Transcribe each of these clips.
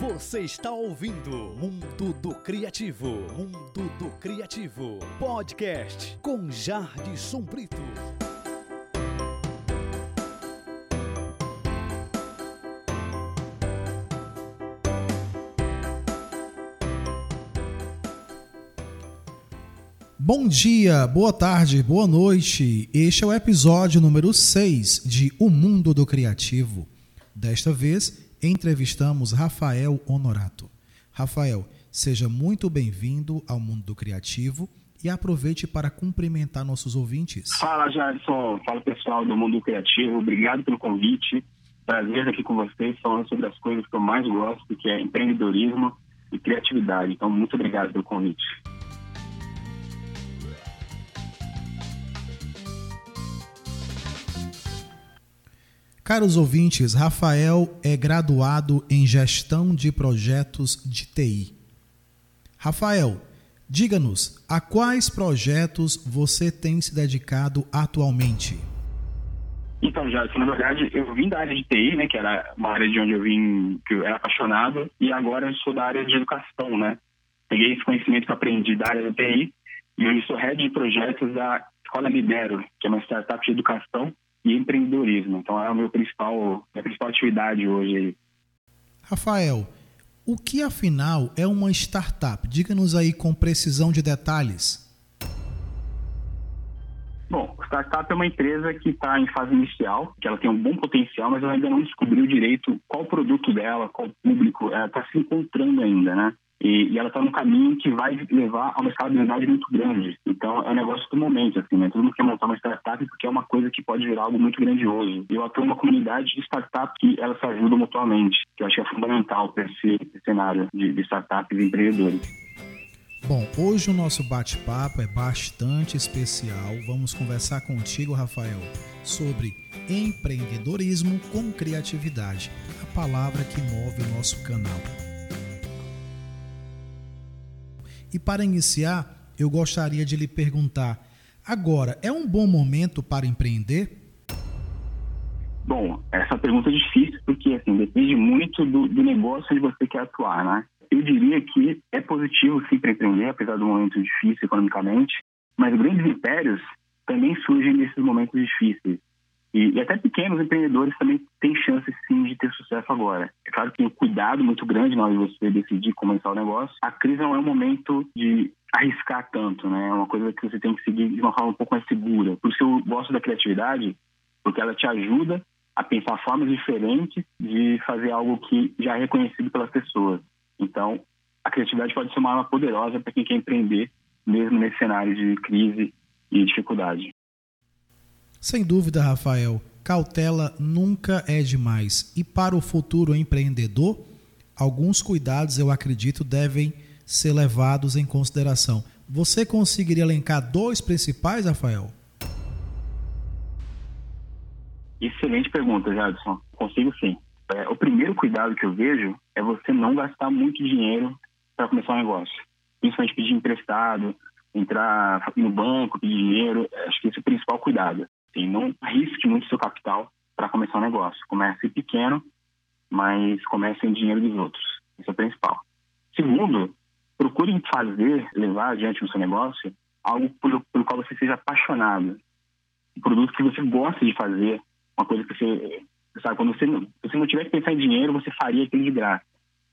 Você está ouvindo Mundo do Criativo. Mundo do Criativo. Podcast com Jardson Brito. Bom dia, boa tarde, boa noite. Este é o episódio número 6 de O Mundo do Criativo. Desta vez, entrevistamos Rafael Honorato. Rafael, seja muito bem-vindo ao Mundo do Criativo e aproveite para cumprimentar nossos ouvintes. Fala, Jarson. Fala, pessoal do Mundo Criativo. Obrigado pelo convite. Prazer aqui com vocês falando sobre as coisas que eu mais gosto, que é empreendedorismo e criatividade. Então, muito obrigado pelo convite. Caros ouvintes, Rafael é graduado em Gestão de Projetos de TI. Rafael, diga-nos, a quais projetos você tem se dedicado atualmente? Então, já, na verdade, eu vim da área de TI, né, que era uma área de onde eu vim, que eu era apaixonado, e agora eu sou da área de educação, né? Peguei esse conhecimento que aprendi da área de TI e hoje sou head de projetos da Escola Libero, que é uma startup de educação e empreendedorismo. Então é a minha principal, minha principal atividade hoje. Rafael, o que afinal é uma startup? Diga-nos aí com precisão de detalhes. Bom, startup é uma empresa que está em fase inicial, que ela tem um bom potencial, mas ela ainda não descobriu direito qual produto dela, qual público, ela está se encontrando ainda, né? E, e ela está num caminho que vai levar a uma escalabilidade muito grande. Então, é um negócio do momento, assim, né? Todo mundo quer montar uma startup porque é uma coisa que pode virar algo muito grandioso. Eu atuo numa comunidade de startups que elas se ajudam mutuamente, que eu acho que é fundamental para esse, esse, cenário de, de startups e empreendedores. Bom, hoje o nosso bate-papo é bastante especial. Vamos conversar contigo, Rafael, sobre empreendedorismo com criatividade, a palavra que move o nosso canal. E para iniciar, eu gostaria de lhe perguntar: agora é um bom momento para empreender? Bom, essa pergunta é difícil porque assim, depende muito do, do negócio onde você quer atuar, né? Eu diria que é positivo sim para empreender, apesar do momento difícil economicamente, mas grandes impérios também surgem nesses momentos difíceis. E, e, até pequenos empreendedores também têm chances sim de ter sucesso agora. Claro que tem um cuidado muito grande na hora de você decidir começar o negócio. A crise não é um momento de arriscar tanto, né? É uma coisa que você tem que seguir de uma forma um pouco mais segura. Por isso eu gosto da criatividade, porque ela te ajuda a pensar formas diferentes de fazer algo que já é reconhecido pelas pessoas. Então, a criatividade pode ser uma arma poderosa para quem quer empreender, mesmo nesse cenário de crise e dificuldade. Sem dúvida, Rafael, cautela nunca é demais. E para o futuro empreendedor, alguns cuidados, eu acredito, devem ser levados em consideração. Você conseguiria elencar dois principais, Rafael? Excelente pergunta, Jadson. Consigo sim. É, o primeiro cuidado que eu vejo é você não gastar muito dinheiro para começar um negócio. Principalmente pedir emprestado, entrar no banco, pedir dinheiro. Acho que esse é o principal cuidado. Assim, não arrisque muito seu capital para começar um negócio. Comece pequeno, mas comece em dinheiro dos outros. Isso é o principal. Segundo, procure fazer, levar adiante no seu negócio algo pelo, pelo qual você seja apaixonado. Um produto que você gosta de fazer, uma coisa que você, sabe, quando você, você não tiver que pensar em dinheiro, você faria aquilo de graça.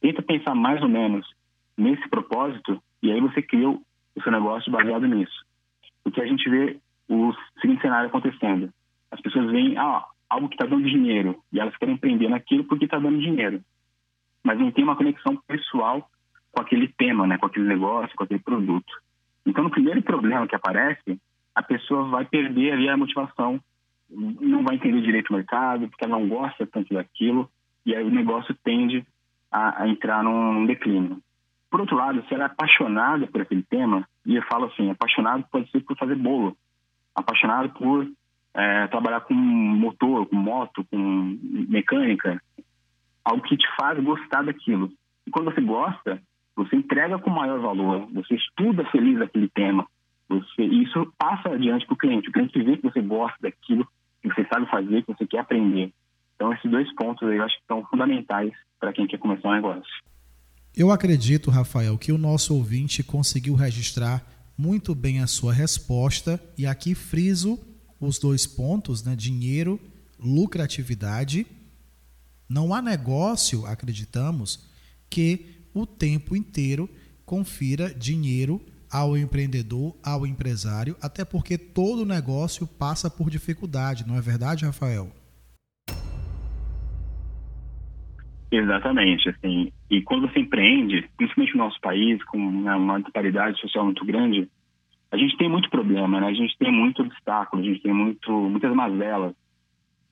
Tenta pensar mais ou menos nesse propósito e aí você cria o seu negócio baseado nisso. O que a gente vê o seguinte cenário acontecendo. As pessoas veem ah, algo que está dando dinheiro e elas querem empreender naquilo porque está dando dinheiro. Mas não tem uma conexão pessoal com aquele tema, né, com aquele negócio, com aquele produto. Então, no primeiro problema que aparece, a pessoa vai perder ali a motivação, não vai entender direito o mercado, porque ela não gosta tanto daquilo, e aí o negócio tende a, a entrar num declínio. Por outro lado, se ela é apaixonada por aquele tema, e eu falo assim, apaixonado pode ser por fazer bolo, apaixonado por é, trabalhar com motor, com moto, com mecânica, algo que te faz gostar daquilo. E quando você gosta, você entrega com maior valor, você estuda feliz aquele tema, você, isso passa adiante para o cliente. O cliente vê que você gosta daquilo, que você sabe fazer, que você quer aprender. Então, esses dois pontos eu acho que são fundamentais para quem quer começar um negócio. Eu acredito, Rafael, que o nosso ouvinte conseguiu registrar muito bem a sua resposta e aqui friso os dois pontos, né? Dinheiro, lucratividade. Não há negócio, acreditamos, que o tempo inteiro confira dinheiro ao empreendedor, ao empresário, até porque todo negócio passa por dificuldade, não é verdade, Rafael? Exatamente, assim. E quando você empreende, principalmente no nosso país, com uma disparidade social muito grande, a gente tem muito problema, né? A gente tem muito obstáculo, a gente tem muito, muitas mazelas.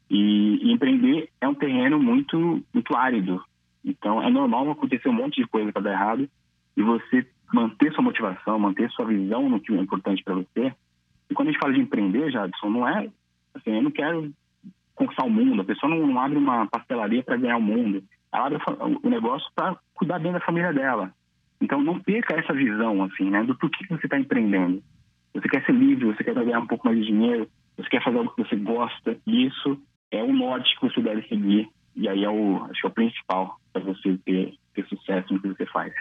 E, e, empreender é um terreno muito, muito árido. Então, é normal acontecer um monte de coisa para dar errado e você manter sua motivação, manter sua visão no que é importante para você. E quando a gente fala de empreender, Jadson, não é assim, eu não quero conquistar o mundo. A pessoa não, não abre uma pastelaria para ganhar o mundo abre o negócio para cuidar bem da família dela. Então, não perca essa visão, assim, né, do porquê você está empreendendo. Você quer ser livre, você quer ganhar um pouco mais de dinheiro, você quer fazer algo que você gosta, e isso é o norte que você deve seguir, e aí é o, acho que é o principal para você ter, ter sucesso no que você faz.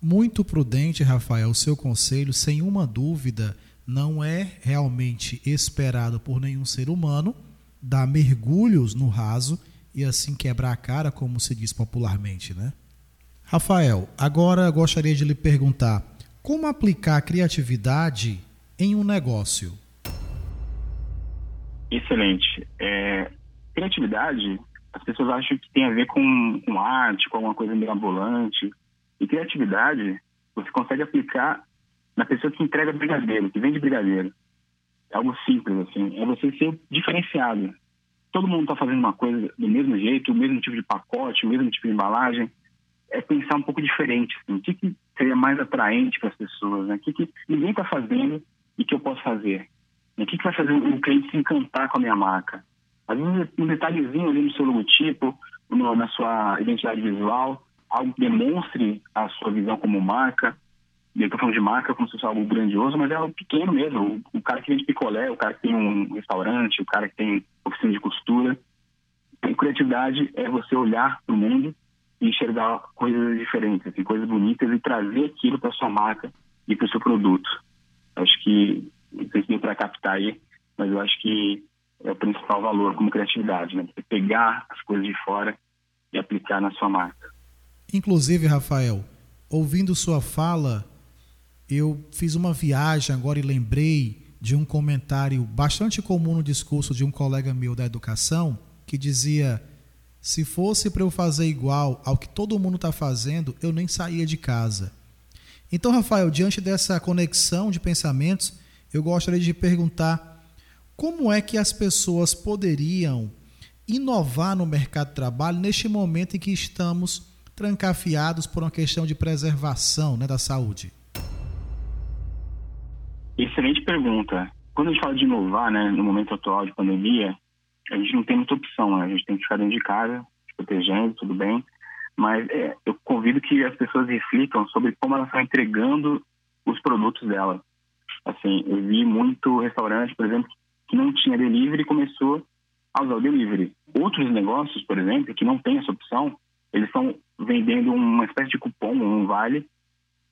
Muito prudente, Rafael, o seu conselho, sem uma dúvida, não é realmente esperado por nenhum ser humano dar mergulhos no raso e assim quebrar a cara, como se diz popularmente, né? Rafael, agora gostaria de lhe perguntar como aplicar a criatividade em um negócio? Excelente. É, criatividade, as pessoas acham que tem a ver com, com arte, com alguma coisa mirabolante. E criatividade, você consegue aplicar na pessoa que entrega brigadeiro, que vende brigadeiro. É algo simples, assim. É você ser diferenciado todo mundo está fazendo uma coisa do mesmo jeito, o mesmo tipo de pacote, o mesmo tipo de embalagem, é pensar um pouco diferente. Assim, o que, que seria mais atraente para as pessoas? Né? O que, que ninguém está fazendo e que eu posso fazer? O que, que vai fazer o cliente se encantar com a minha marca? Às vezes, um detalhezinho ali no seu logotipo, no, na sua identidade visual, algo que demonstre a sua visão como marca, eu estou falando de marca como se fosse algo grandioso, mas é algo pequeno mesmo. O, o, cara que vende picolé, o cara que tem um restaurante, o cara que tem oficina de costura. E criatividade é você olhar para o mundo e enxergar coisas diferentes, assim, coisas bonitas e trazer aquilo para sua marca e para o seu produto. Acho que não sei se deu para captar aí, mas eu acho que é o principal valor como criatividade, né? Você pegar as coisas de fora e aplicar na sua marca. Inclusive, Rafael, ouvindo sua fala, eu fiz uma viagem agora e lembrei de um comentário bastante comum no discurso de um colega meu da educação que dizia: se fosse para eu fazer igual ao que todo mundo está fazendo, eu nem saía de casa. Então, Rafael, diante dessa conexão de pensamentos, eu gostaria de perguntar como é que as pessoas poderiam inovar no mercado de trabalho neste momento em que estamos trancafiados por uma questão de preservação né, da saúde? Excelente pergunta. Quando a gente fala de inovar, né, no momento atual de pandemia, a gente não tem muita opção, né? A gente tem que ficar dentro de casa, se protegendo, tudo bem. Mas é, eu convido que as pessoas reflitam sobre como elas estão entregando os produtos dela. Assim, eu vi muito restaurante, por exemplo, que não tinha delivery e começou a usar o delivery. Outros negócios, por exemplo, que não tem essa opção, eles estão vendendo uma espécie de cupom, um vale,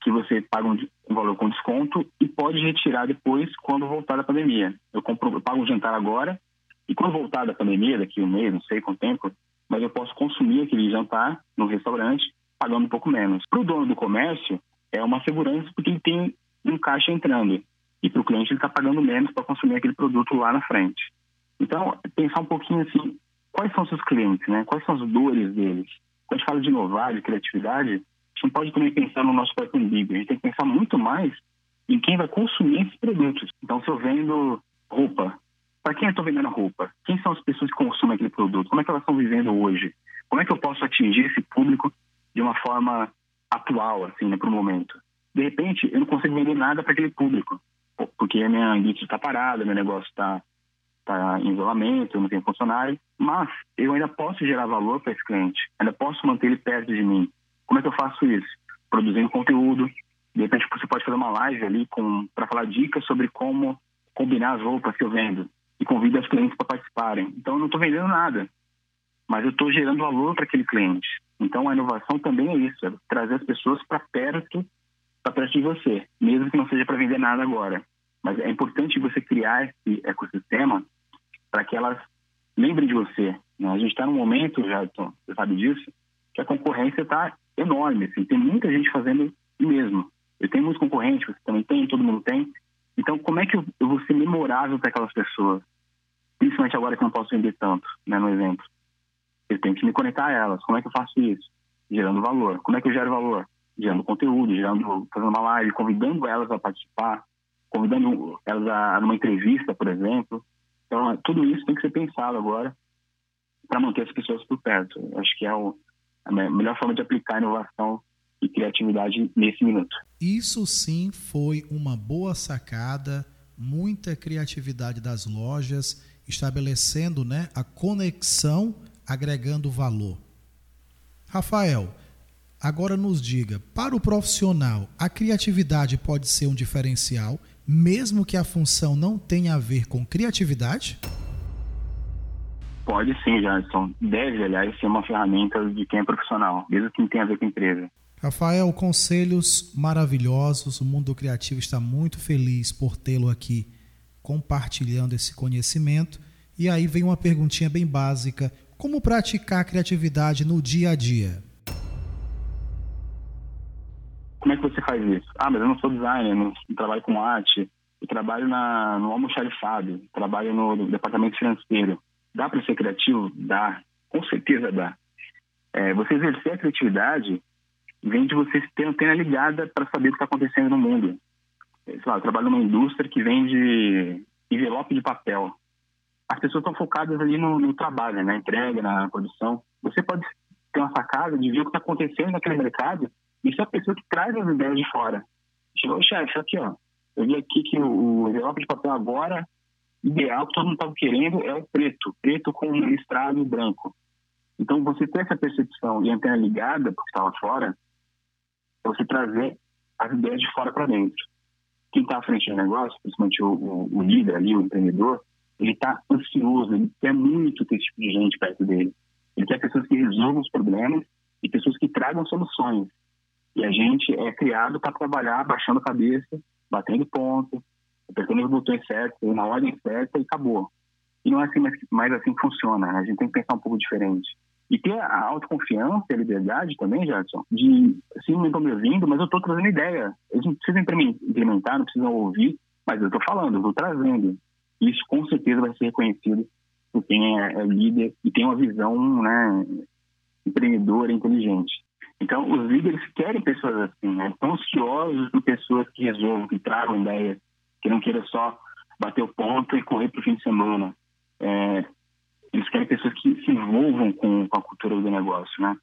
que você paga um, valor com desconto e pode retirar depois quando voltar da pandemia. Eu, compro, eu pago um jantar agora e quando voltar da pandemia, daqui um mês, não sei quanto tempo, mas eu posso consumir aquele jantar no restaurante pagando um pouco menos. Para o dono do comércio, é uma segurança porque ele tem um caixa entrando. E para o cliente, ele está pagando menos para consumir aquele produto lá na frente. Então, pensar um pouquinho assim, quais são seus clientes, né? Quais são as dores deles? Quando a gente fala de inovar, de criatividade, gente não pode também pensar no nosso próprio umbigo. A gente tem que pensar muito mais em quem vai consumir esses produtos. Então, se eu vendo roupa, para quem eu estou vendendo roupa? Quem são as pessoas que consomem aquele produto? Como é que elas estão vivendo hoje? Como é que eu posso atingir esse público de uma forma atual, assim, né, para o momento? De repente, eu não consigo vender nada para aquele público, porque a minha indústria está parada, meu negócio está tá em isolamento, eu não tenho funcionário, mas eu ainda posso gerar valor para esse cliente, ainda posso manter ele perto de mim, como é que eu faço isso? Produzindo conteúdo. De repente você pode fazer uma live ali para falar dicas sobre como combinar as roupas que eu vendo e convido os clientes para participarem. Então eu não estou vendendo nada, mas eu estou gerando valor para aquele cliente. Então, a inovação também é isso, é trazer as pessoas para perto, para perto de você, mesmo que não seja para vender nada agora. Mas é importante você criar esse ecossistema para que elas lembrem de você. Né? A gente está num momento, já você sabe disso, que a concorrência está enorme. Assim, tem muita gente fazendo mesmo. Eu tenho muitos concorrentes, você também tem, todo mundo tem. Então, como é que eu, eu vou ser memorável para aquelas pessoas? Principalmente agora que eu não posso vender tanto, né, no exemplo. Eu tenho que me conectar a elas. Como é que eu faço isso? Gerando valor. Como é que eu gero valor? Gerando conteúdo, gerando, fazendo uma live, convidando elas a participar, convidando elas a numa entrevista, por exemplo. Então, tudo isso tem que ser pensado agora para manter as pessoas por perto. Acho que é o, a melhor forma de aplicar inovação e criatividade nesse minuto. Isso sim foi uma boa sacada, muita criatividade das lojas, estabelecendo né, a conexão, agregando valor. Rafael, agora nos diga, para o profissional, a criatividade pode ser um diferencial, mesmo que a função não tenha a ver com criatividade? Pode sim, Jadson. Deve, aliás, ser uma ferramenta de quem é profissional, mesmo que não tenha a ver com empresa. Rafael, conselhos maravilhosos. O mundo criativo está muito feliz por tê-lo aqui compartilhando esse conhecimento. E aí vem uma perguntinha bem básica: como praticar a criatividade no dia a dia? Como é que você faz isso? Ah, mas eu não sou designer, não, trabalho com arte, eu trabalho na, no almoxarifado, trabalho no departamento financeiro. Dá para ser criativo? Dá, com certeza dá. É, você exercer a criatividade vem de você ter antena ligada para saber o que está acontecendo no mundo. Sei lá, eu trabalho numa indústria que vende envelope de papel. As pessoas estão focadas ali no, no trabalho, né? na entrega, na produção. Você pode ter uma sacada de ver o que está acontecendo naquele mercado e ser a pessoa que traz as ideias de fora. Chegou, chefe, aqui, ó. Eu vi aqui que o envelope de papel agora ideal que todo mundo estava querendo é o preto, preto com listrado branco. Então, você ter essa percepção e antena ligada porque estava fora, é você trazer as ideias de fora para dentro. Quem está à frente do negócio, principalmente o, o, o líder ali, o empreendedor, ele está ansioso, ele quer muito ter esse tipo de gente perto dele. Ele quer pessoas que resolvam os problemas e pessoas que tragam soluções. E a gente é criado para trabalhar baixando a cabeça, batendo ponto, apertando os botões certos, na ordem certa e acabou. E não é assim mais, mais assim que funciona. Né? A gente tem que pensar um pouco diferente. E ter a autoconfiança e a liberdade também, Gerson, de, sim, não estão me ouvindo, mas eu estou trazendo ideia. Eles não precisam implementar, não precisam ouvir, mas eu estou falando, eu estou trazendo. Isso com certeza vai ser reconhecido por quem é, é líder e tem uma visão né, empreendedora, inteligente. Então, os líderes querem pessoas assim, né? estão ansiosos por pessoas que resolvam, que tragam ideias, que não queiram só bater o ponto e correr para o fim de semana. É, eles querem pessoas que se envolvam com, com a cultura do negócio, né?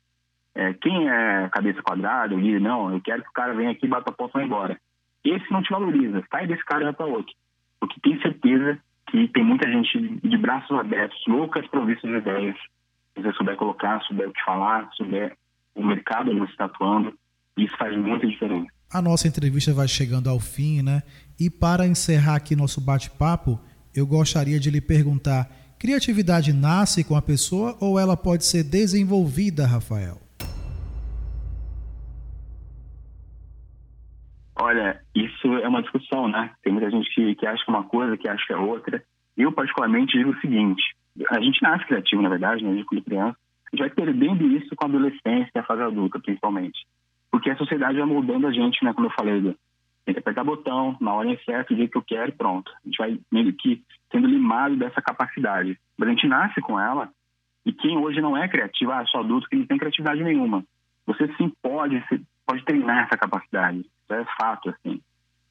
É, quem é cabeça quadrada, o líder, não, eu quero que o cara venha aqui, bata a porta e vá embora. Esse não te valoriza, sai desse cara e vai para outro. Porque tem certeza que tem muita gente de braços abertos, loucas provistas de ideias. Se você souber colocar, souber o que falar, souber o mercado onde você está atuando, isso faz muita diferença. A nossa entrevista vai chegando ao fim, né? E para encerrar aqui nosso bate-papo, eu gostaria de lhe perguntar Criatividade nasce com a pessoa ou ela pode ser desenvolvida, Rafael? Olha, isso é uma discussão, né? Tem muita gente que, que acha uma coisa, que acha que é outra. Eu, particularmente, digo o seguinte: a gente nasce criativo, na verdade, né? Quando criança, a gente vai perdendo isso com a adolescência a fase adulta, principalmente. Porque a sociedade vai moldando a gente, né? Como eu falei, tem que apertar botão, na hora certa, o dia que eu quero, pronto. A gente vai meio que sendo limado dessa capacidade. Mas a gente nasce com ela, e quem hoje não é criativo, ah, sou adulto que não tem criatividade nenhuma. Você sim pode, pode treinar essa capacidade. Isso é fato, assim.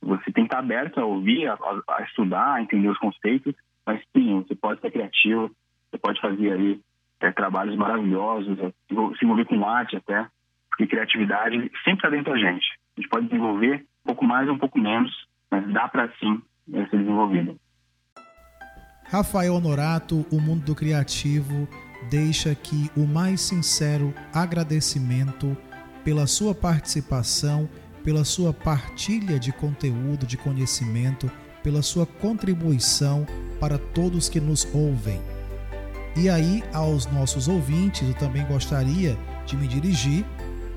Você tem que estar aberto a ouvir, a, a estudar, a entender os conceitos, mas sim, você pode ser criativo, você pode fazer aí é, trabalhos maravilhosos, é, se envolver com arte até, porque criatividade sempre está dentro da gente. A gente pode desenvolver um pouco mais um pouco menos, mas dá para sim ser desenvolvido. Rafael Honorato, o mundo do criativo, deixa aqui o mais sincero agradecimento pela sua participação, pela sua partilha de conteúdo, de conhecimento, pela sua contribuição para todos que nos ouvem. E aí, aos nossos ouvintes, eu também gostaria de me dirigir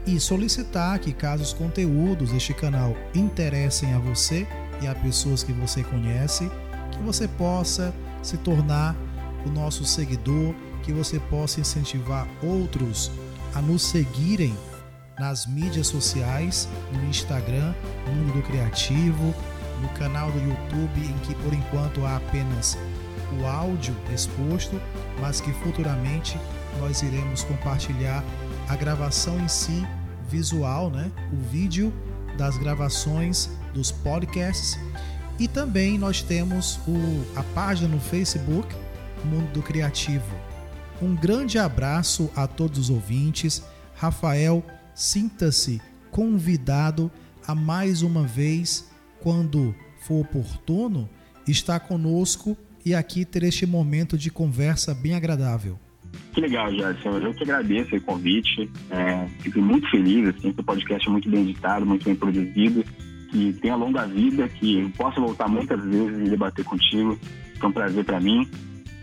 e solicitar que, caso os conteúdos deste canal interessem a você e a pessoas que você conhece, que você possa se tornar o nosso seguidor, que você possa incentivar outros a nos seguirem nas mídias sociais, no Instagram, Mundo do Criativo, no canal do YouTube, em que por enquanto há apenas o áudio exposto, mas que futuramente nós iremos compartilhar a gravação em si, visual, né? O vídeo das gravações dos podcasts. E também nós temos o, a página no Facebook, Mundo do Criativo. Um grande abraço a todos os ouvintes. Rafael, sinta-se convidado a mais uma vez, quando for oportuno, estar conosco e aqui ter este momento de conversa bem agradável. Que legal, Jadson. Eu que agradeço o convite. É, fico muito feliz, assim, que o podcast é muito bem editado, muito bem produzido, que tenha longa vida, que eu possa voltar muitas vezes e debater contigo. É um prazer para mim.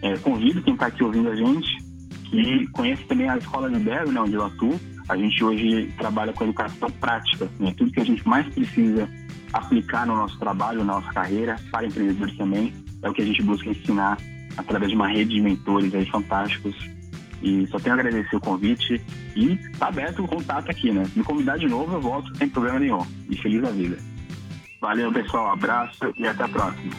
É, convido quem está aqui ouvindo a gente que conhece também a Escola Libero, né, onde eu atuo. A gente hoje trabalha com educação prática, né? tudo que a gente mais precisa aplicar no nosso trabalho, na nossa carreira, para empreendedores também, é o que a gente busca ensinar através de uma rede de mentores aí fantásticos. E só tenho a agradecer o convite e está aberto o contato aqui, né? Me convidar de novo, eu volto sem problema nenhum. E feliz a vida. Valeu, pessoal. abraço e até a próxima.